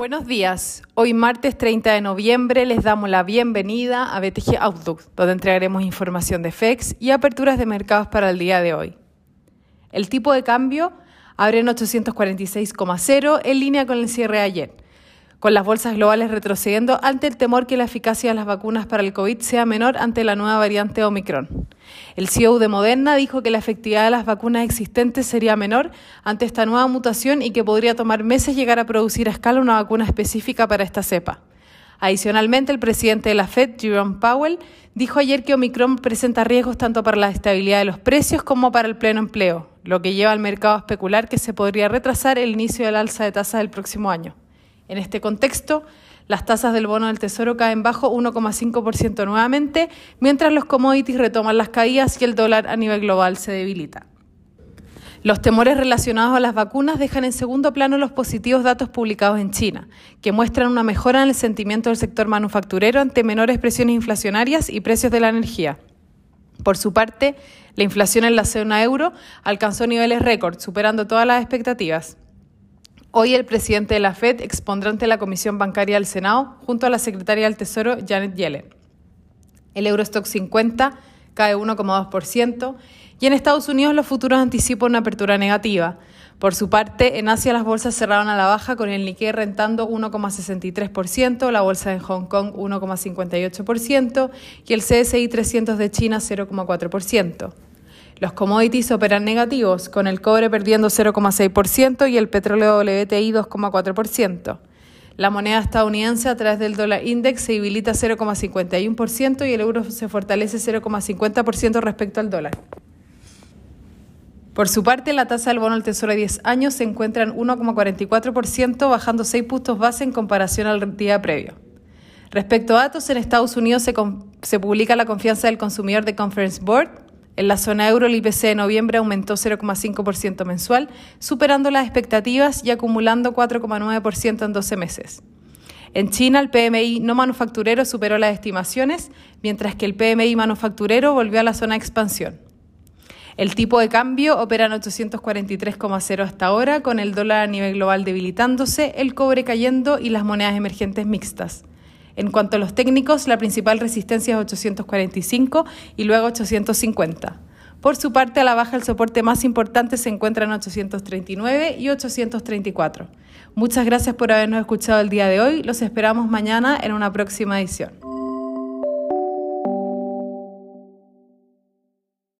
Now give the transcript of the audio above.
Buenos días. Hoy martes 30 de noviembre les damos la bienvenida a BTG Outlook, donde entregaremos información de FEX y aperturas de mercados para el día de hoy. El tipo de cambio abre en 846,0 en línea con el cierre ayer con las bolsas globales retrocediendo ante el temor que la eficacia de las vacunas para el COVID sea menor ante la nueva variante Omicron. El CEO de Moderna dijo que la efectividad de las vacunas existentes sería menor ante esta nueva mutación y que podría tomar meses llegar a producir a escala una vacuna específica para esta cepa. Adicionalmente, el presidente de la Fed, Jerome Powell, dijo ayer que Omicron presenta riesgos tanto para la estabilidad de los precios como para el pleno empleo, lo que lleva al mercado a especular que se podría retrasar el inicio del alza de tasas del próximo año. En este contexto, las tasas del bono del Tesoro caen bajo 1,5% nuevamente, mientras los commodities retoman las caídas y el dólar a nivel global se debilita. Los temores relacionados a las vacunas dejan en segundo plano los positivos datos publicados en China, que muestran una mejora en el sentimiento del sector manufacturero ante menores presiones inflacionarias y precios de la energía. Por su parte, la inflación en la zona euro alcanzó niveles récord, superando todas las expectativas. Hoy el presidente de la Fed expondrá ante la Comisión Bancaria del Senado junto a la secretaria del Tesoro Janet Yellen. El Eurostock 50 cae 1,2% y en Estados Unidos los futuros anticipan una apertura negativa. Por su parte, en Asia las bolsas cerraron a la baja con el Nikkei rentando 1,63%, la bolsa de Hong Kong 1,58% y el CSI 300 de China 0,4%. Los commodities operan negativos, con el cobre perdiendo 0,6% y el petróleo WTI 2,4%. La moneda estadounidense a través del dólar index se debilita 0,51% y el euro se fortalece 0,50% respecto al dólar. Por su parte, la tasa del bono del Tesoro de 10 años se encuentra en 1,44%, bajando 6 puntos base en comparación al día previo. Respecto a datos, en Estados Unidos se publica la confianza del consumidor de Conference Board, en la zona euro, el IPC de noviembre aumentó 0,5% mensual, superando las expectativas y acumulando 4,9% en 12 meses. En China, el PMI no manufacturero superó las estimaciones, mientras que el PMI manufacturero volvió a la zona de expansión. El tipo de cambio opera en 843,0 hasta ahora, con el dólar a nivel global debilitándose, el cobre cayendo y las monedas emergentes mixtas. En cuanto a los técnicos, la principal resistencia es 845 y luego 850. Por su parte, a la baja el soporte más importante se encuentra en 839 y 834. Muchas gracias por habernos escuchado el día de hoy. Los esperamos mañana en una próxima edición.